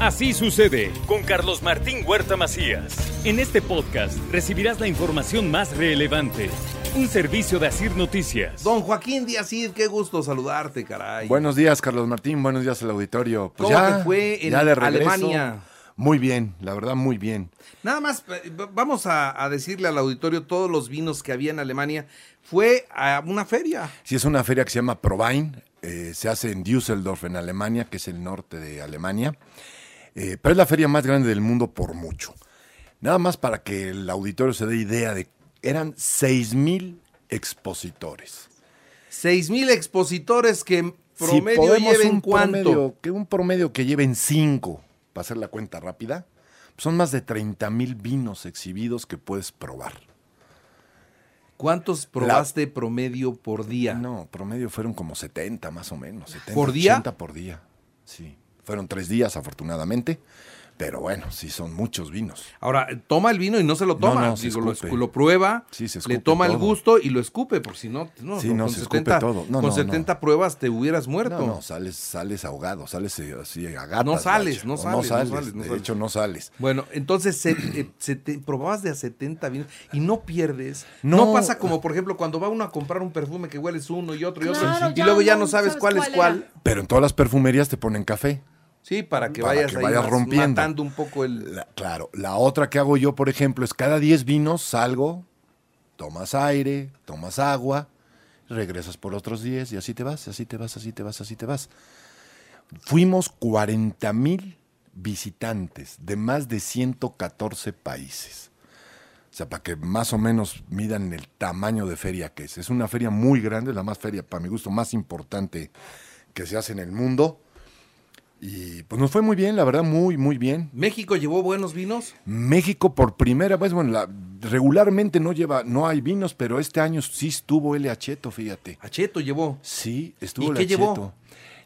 Así sucede con Carlos Martín Huerta Macías. En este podcast recibirás la información más relevante. Un servicio de Asir Noticias. Don Joaquín Díaz Cid, qué gusto saludarte, caray. Buenos días, Carlos Martín. Buenos días al auditorio. Pues ¿Cómo te fue en ya de regreso. Alemania? Muy bien, la verdad, muy bien. Nada más, eh, vamos a, a decirle al auditorio todos los vinos que había en Alemania. Fue a una feria. Sí, es una feria que se llama Prowein. eh, se hace en Düsseldorf, en Alemania, que es el norte de Alemania. Eh, pero es la feria más grande del mundo por mucho. Nada más para que el auditorio se dé idea de eran 6 mil expositores. Seis mil expositores que en Si promedio podemos lleven un cuánto. promedio, que un promedio que lleven 5, para hacer la cuenta rápida, son más de 30 mil vinos exhibidos que puedes probar. ¿Cuántos probaste promedio por día? No, promedio fueron como 70 más o menos. 70, ¿Por día? 80 por día. Sí. Fueron tres días, afortunadamente. Pero bueno, sí son muchos vinos. Ahora, toma el vino y no se lo toma. No, no, se Digo, lo, escupe. escu- lo prueba, Sí, se le toma el gusto y lo escupe, por si no, no, Sí, no, no, con se escupe 70, todo. No, con no, 70 pruebas te hubieras muerto. No, no, sales, sales ahogado, sales eh, así a gatas. No sales, no sales, no sales, no de sales. hecho, no sales. Bueno, entonces se- eh, se te- probabas de a 70 vinos y no pierdes. No. No. pasa como, por ejemplo, cuando va uno a comprar un perfume que hueles uno y otro y otro, y luego ya no sabes sabes cuál es cuál. Pero en todas las perfumerías te ponen café. Sí, para que Para vayas que vayas rompiendo. matando un poco el... La- claro, la otra que hago yo, por ejemplo, es cada 10 vinos salgo, tomas aire, tomas agua, regresas por otros 10 y así te vas, así te vas, así te vas, así te vas. Fuimos 40 mil visitantes de más de 114 países. O sea, para que más o menos midan el tamaño de feria que es. Es una feria muy grande, la más feria, para mi gusto, más importante que se hace en el mundo. Y pues nos fue muy bien, la verdad, muy, muy bien. ¿México llevó buenos vinos? México por primera vez, bueno, la- regularmente no lleva, no hay vinos, pero este año sí estuvo L. Acheto, fíjate. Acheto llevó. Sí, estuvo ¿Y el qué llevó? Acheto.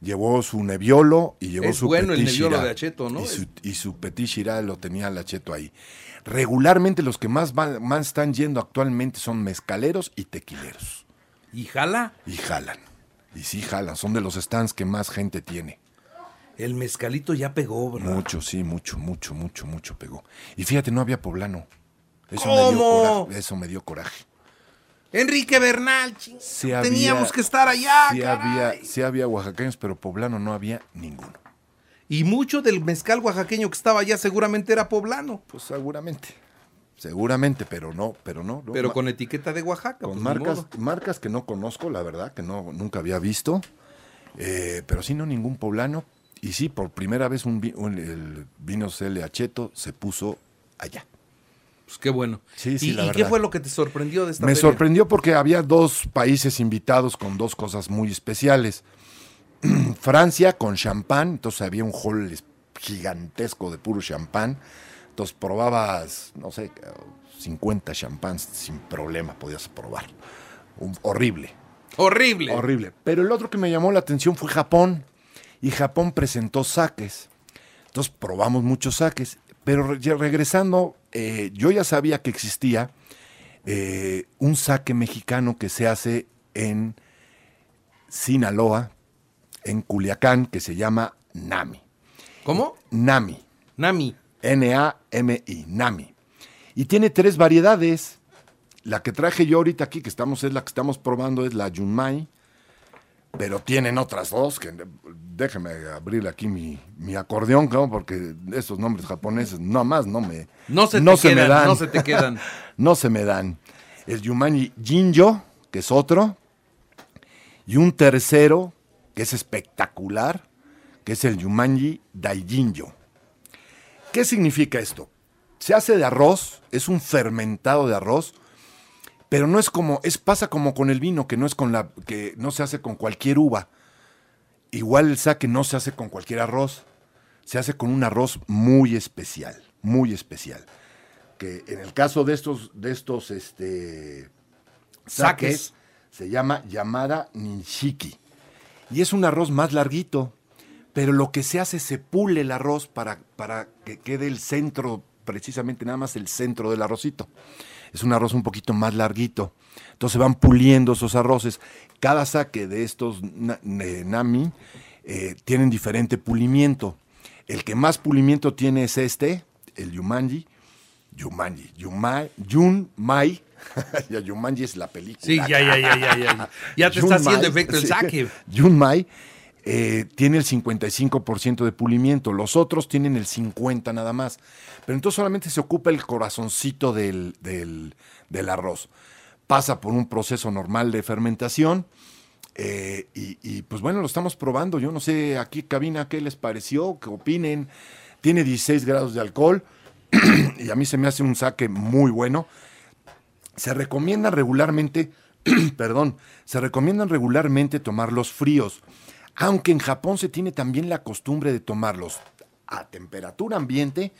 Llevó su Nebbiolo y llevó Es su bueno el Nebbiolo de Acheto, ¿no? Y su, y su Petit lo tenía el Acheto ahí. Regularmente los que más, van- más están yendo actualmente son mezcaleros y tequileros. ¿Y jala? Y jalan. Y sí jalan, son de los stands que más gente tiene. El mezcalito ya pegó, ¿verdad? Mucho, sí, mucho, mucho, mucho, mucho pegó. Y fíjate, no había poblano. Eso, Me, ¿Cómo? dio coraje, eso me dio coraje. Enrique Bernal, ching, Sí había- teníamos que estar allá. Sí caray. había, sí había oaxaqueños, pero poblano no había ninguno. Y mucho del mezcal oaxaqueño que estaba allá seguramente era poblano, Pues seguramente. Seguramente, pero no, pero no. no. pero con etiqueta de Oaxaca. con pues, marcas, marcas que no conozco, la verdad, que no nunca había visto. Eh, pero sí, no ningún poblano. Y sí, por primera vez un, el vino Acheto se puso allá. Pues qué bueno. Sí, sí, ¿Y, la y qué fue lo que te sorprendió de esta Me feria? sorprendió porque había dos países invitados con dos cosas muy especiales. Francia con champán, entonces había un hall es- gigantesco de puro champán. Entonces probabas, no sé, 50 champán sin problema podías probar. Un- horrible, Horrible. horrible. Pero el otro que me llamó la atención fue Japón. Y Japón presentó saques. Entonces probamos muchos saques. Pero re- regresando, eh, yo ya sabía que existía eh, un saque mexicano que se hace en Sinaloa, en Culiacán, que se llama Nami. ¿Cómo? Nami. Nami. N-A-M-I, Nami. Y tiene tres variedades. La que traje yo ahorita aquí, que estamos, es la que estamos probando, es la Yunmai. Pero tienen otras dos, que déjeme abrir aquí mi, mi acordeón, ¿no? porque esos nombres japoneses no más no me, No se te me quedan, dan. no se te quedan. no se me dan. El Yumani Jinjo, que es otro. Y un tercero, que es espectacular, que es el Yumanji Daijinjo. ¿Qué significa esto? Se hace de arroz, es un fermentado de arroz, pero no es como, es pasa como con el vino, que no es con la, que no se hace con cualquier uva. Igual el saque no se hace con cualquier arroz, se hace con un arroz muy especial, muy especial. Que en el caso de estos, de estos, este, Saques. saques, se llama Yamada Ninshiki. Y es un arroz más larguito, pero lo que se hace se pule el arroz para, para que quede el centro, precisamente nada más el centro del arrocito. Es un arroz un poquito más larguito. Entonces van puliendo esos arroces. Cada saque de estos na- nami eh, tienen diferente pulimiento. El que más pulimiento tiene es este, el Yumanji. Yumanji, Yumai, Yunmai. ya Yumanji es la película. Sí, ya, ya, ya, ya, ya. Ya te está haciendo efecto el sí. saque. Yunmai eh, tiene el 55% de pulimiento, los otros tienen el 50% nada más. Pero entonces solamente se ocupa el corazoncito del, del- arroz. Pasa por un proceso normal de fermentación. eh, y, y, pues bueno, lo estamos probando. Yo no sé aquí, cabina, qué les pareció, qué opinen. Tiene 16 grados de alcohol y a mí se me hace un saque muy bueno. Se recomienda regularmente, perdón, se recomiendan regularmente tomarlos fríos, aunque en Japón se tiene también la costumbre de tomarlos a temperatura ambiente,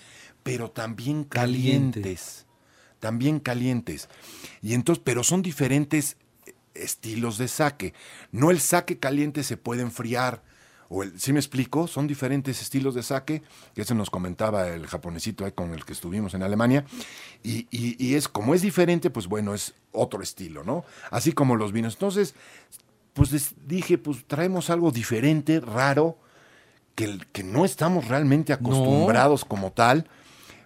pero también Caliente. calientes. También calientes. Y entonces, pero son diferentes eh, estilos de saque. No el saque caliente se puede enfriar. O el, ¿Sí me explico? Son diferentes estilos de saque, que eso nos comentaba el japonesito con el que estuvimos en Alemania. Y, y- y es como es diferente, pues bueno, es otro estilo, ¿no? Así como los vinos. Entonces, pues les dije, pues traemos algo diferente, raro, que, que no estamos realmente acostumbrados como tal.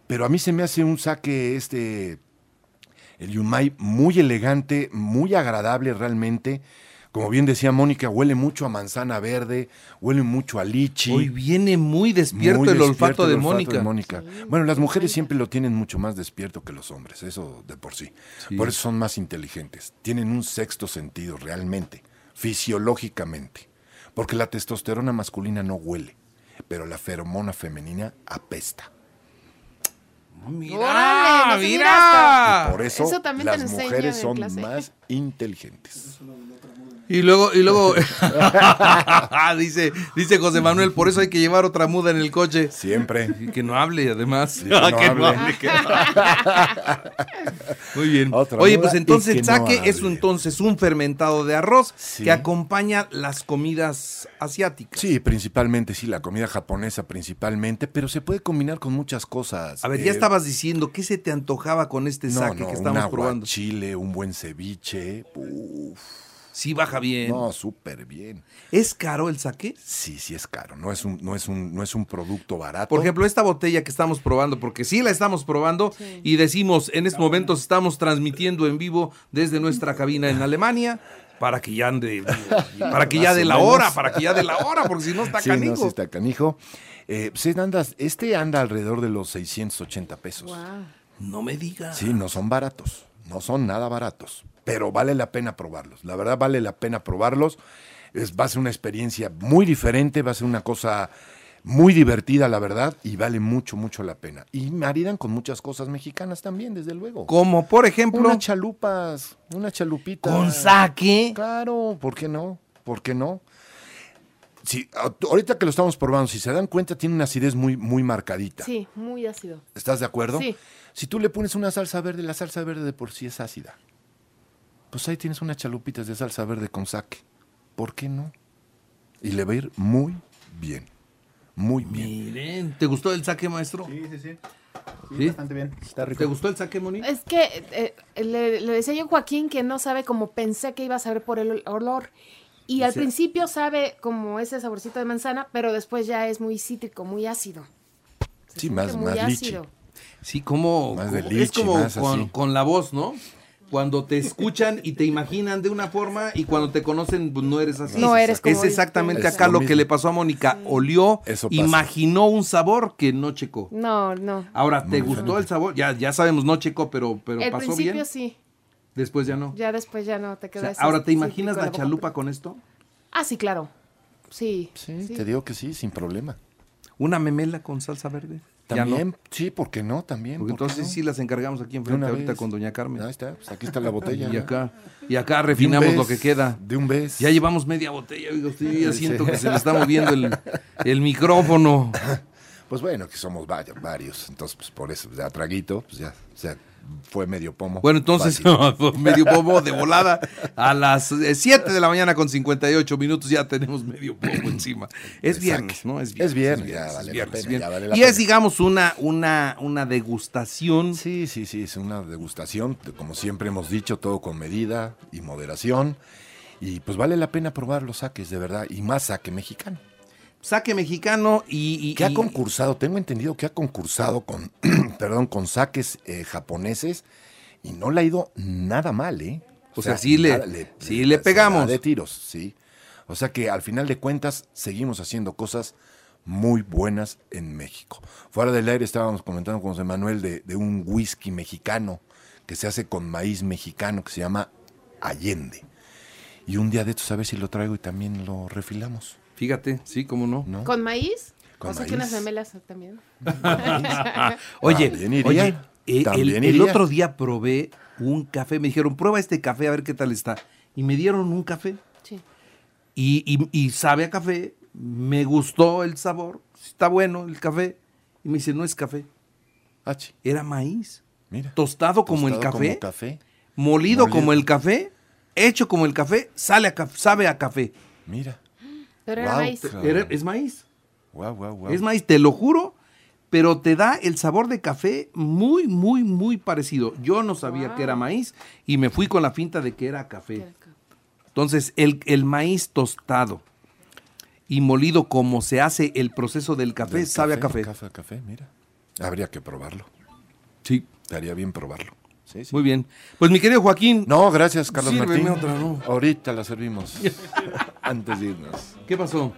Pero a mí se me hace un saque este, el Yumai, muy elegante, muy agradable realmente. Como bien decía Mónica, huele mucho a manzana verde, huele mucho a lichi. Hoy viene muy despierto Muy el despierto olfato de el olfato Mónica. Bueno, las mujeres siempre lo tienen mucho más despierto que los hombres, eso de por sí. Sí. Por eso son más inteligentes. Tienen un sexto sentido realmente, fisiológicamente. Porque la testosterona masculina no huele, pero la feromona femenina apesta. Mira, Órale, no se mira. Por eso, Eso también te las lo enseñan mujeres en son clase. más inteligentes. Y luego, y luego dice, dice José Manuel, por eso hay que llevar otra muda en el coche. Siempre. Y que no hable, además. que no Que no hable. hable, que no hable. Muy bien. Otra Oye, pues entonces el no saque es entonces un fermentado de arroz Sí. que acompaña las comidas asiáticas. Sí, principalmente, sí, la comida japonesa principalmente, pero se puede combinar con muchas cosas. A ver, ya Eh, estabas diciendo, ¿qué se te antojaba con este no, que un estamos probando? aguachile, un buen ceviche. Uf, Sí baja bien. no, súper bien. ¿Es caro el saque? Sí, sí es caro. No es un, no es un, no es un producto barato. Por ejemplo, esta botella que estamos probando, porque sí la estamos probando Sí. y decimos, en estos momentos estamos transmitiendo en vivo desde nuestra cabina en Alemania para que ya ande, para que ya de la hora, para que ya de la hora, porque si no está sí, canijo. no, sí está canijo. Eh, pues, anda- este anda alrededor de los 680 pesos. Wow. No me digas. Sí, no son baratos, no son nada baratos, pero vale la pena probarlos. La verdad vale la pena probarlos. Es, va a ser una experiencia muy diferente, va a ser una cosa muy divertida, la verdad, y vale mucho, mucho la pena. Y maridan con muchas cosas mexicanas también, desde luego. Como por ejemplo, Unas chalupas, una chalupita. con saque. Claro, ¿por qué no? ¿Por qué no? Sí, ahorita que lo estamos probando, si se dan cuenta, tiene una acidez muy, muy marcadita. Sí, muy ácido. ¿Estás de acuerdo? Sí. Si tú le pones una salsa verde, la salsa verde de por sí es ácida. Pues ahí tienes unas chalupitas de salsa verde con saque. ¿Por qué no? Y le va a ir muy bien. Muy bien. Miren, ¿te gustó el saque, maestro? Sí, sí, sí. Sí, ¿Sí? bastante bien. Está rico. ¿Te gustó el saque, Moni? Es que eh, le, le decía yo a Joaquín que no sabe como pensé que iba a saber por el ol- olor. Y al sea- principio sabe como ese saborcito de manzana, pero después ya es muy cítrico, muy ácido. Se Sí, más- muy más lichi. ácido. Sí, como, Más como- de es como más con, así. con la voz, ¿no? Cuando te escuchan y te imaginan de una forma y cuando te conocen pues, no eres así. No eres como Es exactamente acá lo lo que le pasó a Mónica. Olió, Eso imaginó un sabor que no checó. No, no. Ahora, ¿te Muy gustó el sabor? Ya, ya sabemos, no checó, pero, pero Al pasó principio bien. sí, Después ya no. ya después ya no te O queda sea, ese ahora, ¿te imaginas la chalupa con esto? Ah, sí, claro. Sí. Sí, sí. te digo que sí, sin problema. ¿Una memela con salsa verde? También, no. sí, ¿por qué no? También. Porque ¿por qué entonces no? sí las encargamos aquí enfrente una ahorita vez. con doña Carmen. Ahí está, pues aquí está la botella. Y acá, y acá refinamos vez, lo que queda. De un vez. Ya llevamos media botella, oiga, usted yo ya siento que se me está moviendo el, el micrófono. Pues bueno, que somos varios, varios. Entonces, pues por eso, ya traguito, pues ya, o sea, fue medio pomo. Bueno, entonces, medio pomo de volada. A las 7 de la mañana con 58 minutos ya tenemos medio pomo encima. Es viernes, ¿no? Es Es viernes. viernes, ya es la viernes, pena, bien. ya vale la Y es, digamos, una, una, una degustación. Sí, sí, sí, es una degustación, como siempre hemos dicho, todo con medida y moderación. Y pues vale la pena probar los saques, de verdad, y más saque mexicano. Saque mexicano y... y- Que ha concursado, tengo entendido que ha concursado con, perdón, con saques eh, japoneses y no le ha ido nada mal, ¿eh? O sea, sí le- sí le pegamos. de tiros, sí. O sea que al final de cuentas seguimos haciendo cosas muy buenas en México. Fuera del aire estábamos comentando con José Manuel de, de un whisky mexicano que se hace con maíz mexicano que se llama Allende. Y un día de estos a ver si lo traigo y también lo refilamos. Fíjate, sí, cómo no. ¿no? ¿Con maíz? Con o sea, que unas maíz. memelas también. Oye, También iría, oye, eh, el, también el iría. otro día probé un café, me dijeron, prueba este café a ver qué tal está. Y me dieron un café Sí. y, y- y sabe a café, me gustó el sabor, está bueno el café. Y me dice, no es café, Ah, chi, era maíz. mira. Tostado como el café, como café. molido, Molido. como el café, hecho como el café, sale a sabe a café. Mira. Pero era maíz. Era- es maíz. Guau, guau, guau. Es maíz, te lo juro, pero te da el sabor de café muy, muy, muy parecido. Yo no sabía Wow. que era maíz y me fui con la finta de que era café. Entonces, el, el maíz tostado y molido como se hace el proceso del café, Del sabe a café. Café, café, mira. Habría que probarlo. Sí, Estaría bien probarlo. Sí, sí. muy bien. Pues mi querido Joaquín, No, gracias, Carlos Martín. otra, ¿no? Ahorita la servimos. Antes de irnos. ¿qué pasó?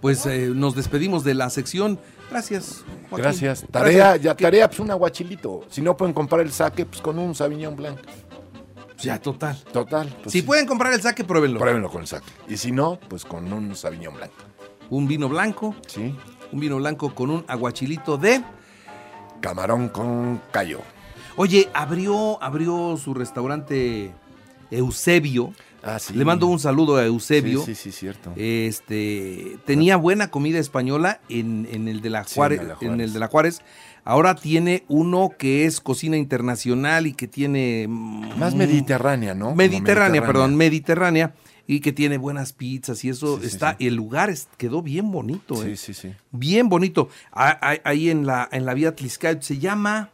Pues eh, nos despedimos de la sección. Gracias. Joaquín. Gracias. Tarea, Gracias. ya ¿Qué- tarea, pues un aguachilito. Si no pueden comprar el saque, pues con un Sauvignon Blanc. Ya, total. Total. pues si sí. pueden comprar el saque, pruébenlo. Pruébenlo con el saque. Y si no, pues con un Sauvignon Blanc. Un vino blanco, ¿Sí? un vino blanco con un aguachilito de... Camarón con callo. Oye, abrió, abrió su restaurante Eusebio. Ah, sí. Le mando un saludo a Eusebio. Sí, sí, sí, cierto. Este tenía buena comida española en, en el de la Juárez, en la en Juárez. el de la Juárez. Ahora tiene uno que es cocina internacional y que tiene mm, Más mediterránea, ¿no? Como Mediterránea, perdón, mediterránea y que tiene buenas pizzas y eso Sí, está. El lugar quedó bien bonito, Sí, ¿eh? sí, sí. bien bonito. Ah, ah, Ahí en la en la vía Tliscay se llama.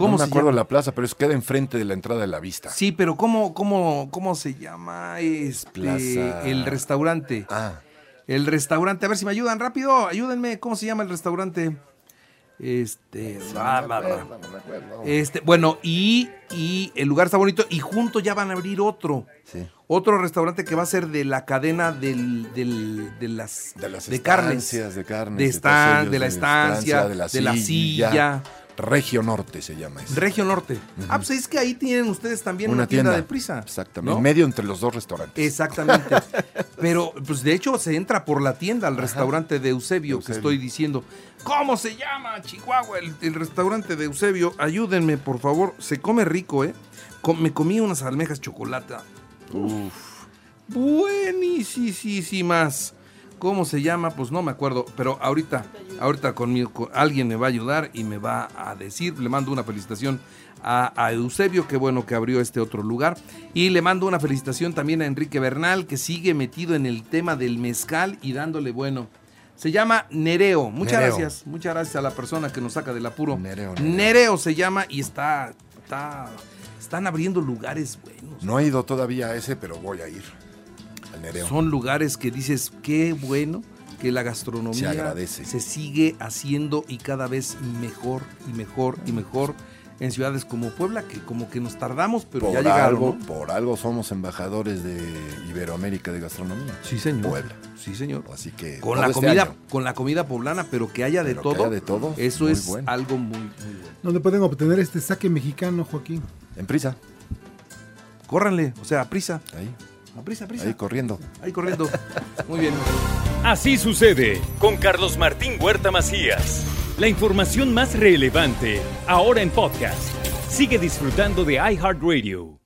¿Cómo no me se acuerdo llama? la plaza, pero es queda enfrente de la entrada de la vista. Sí, pero ¿cómo, cómo, cómo se llama este, Plaza- el restaurante? Ah, El restaurante, a ver si me ayudan rápido, ayúdenme, ¿cómo se llama el restaurante? Este, va, va, va. no me acuerdo. Este, bueno, y, y el lugar está bonito y junto ya van a abrir otro. Sí. Otro restaurante que va a ser de la cadena del, del- de las De las carnes. estancias de carnes. De estan- pasillos, de la estancia, de la de la silla. Regio Norte se llama eso. Regio Norte. Ah, pues es que ahí tienen ustedes también una, tienda, de prisa. Exactamente. ¿no? En medio entre los dos restaurantes. Exactamente. Pero, pues de hecho, se entra por la tienda al restaurante de Eusebio, que estoy diciendo. ¿Cómo se llama, Chihuahua? El, el restaurante de Eusebio. Ayúdenme, por favor. Se come rico, ¿eh? Com- me comí unas almejas chocolate. Uf. Buenísimas. ¿Cómo se llama? Pues no me acuerdo. Pero ahorita, ahorita conmigo, con- alguien me va a ayudar y me va a decir. Le mando una felicitación a, a Eusebio, qué bueno que abrió este otro lugar. Y le mando una felicitación también a Enrique Bernal, que sigue metido en el tema del mezcal y dándole bueno. Se llama Nereo. Muchas Nereo. gracias. Muchas gracias a la persona que nos saca del apuro. Nereo, Nereo, Nereo. se llama y está, está, están abriendo lugares buenos. No he ido todavía a ese, pero voy a ir. Al Nereo. Son lugares que dices, qué bueno que la gastronomía Se agradece. se sigue haciendo y cada vez mejor y mejor y mejor en ciudades como Puebla, que como que nos tardamos, pero por ya llegaron. algo, ¿no? por algo somos embajadores de Iberoamérica de gastronomía. Sí, señor. Puebla. Sí, señor. Así que Con la este comida, año. con la comida poblana, pero que haya de Pero que todo. haya de todo, Eso es bueno. algo muy, muy bueno. ¿Dónde pueden obtener este saque mexicano, Joaquín? En prisa. Córranle, o sea, a prisa, Ahí, a prisa, a prisa. ahí corriendo. Ahí corriendo. Muy bien. Así sucede con Carlos Martín Huerta Macías. La información más relevante ahora en podcast. Sigue disfrutando de iHeartRadio.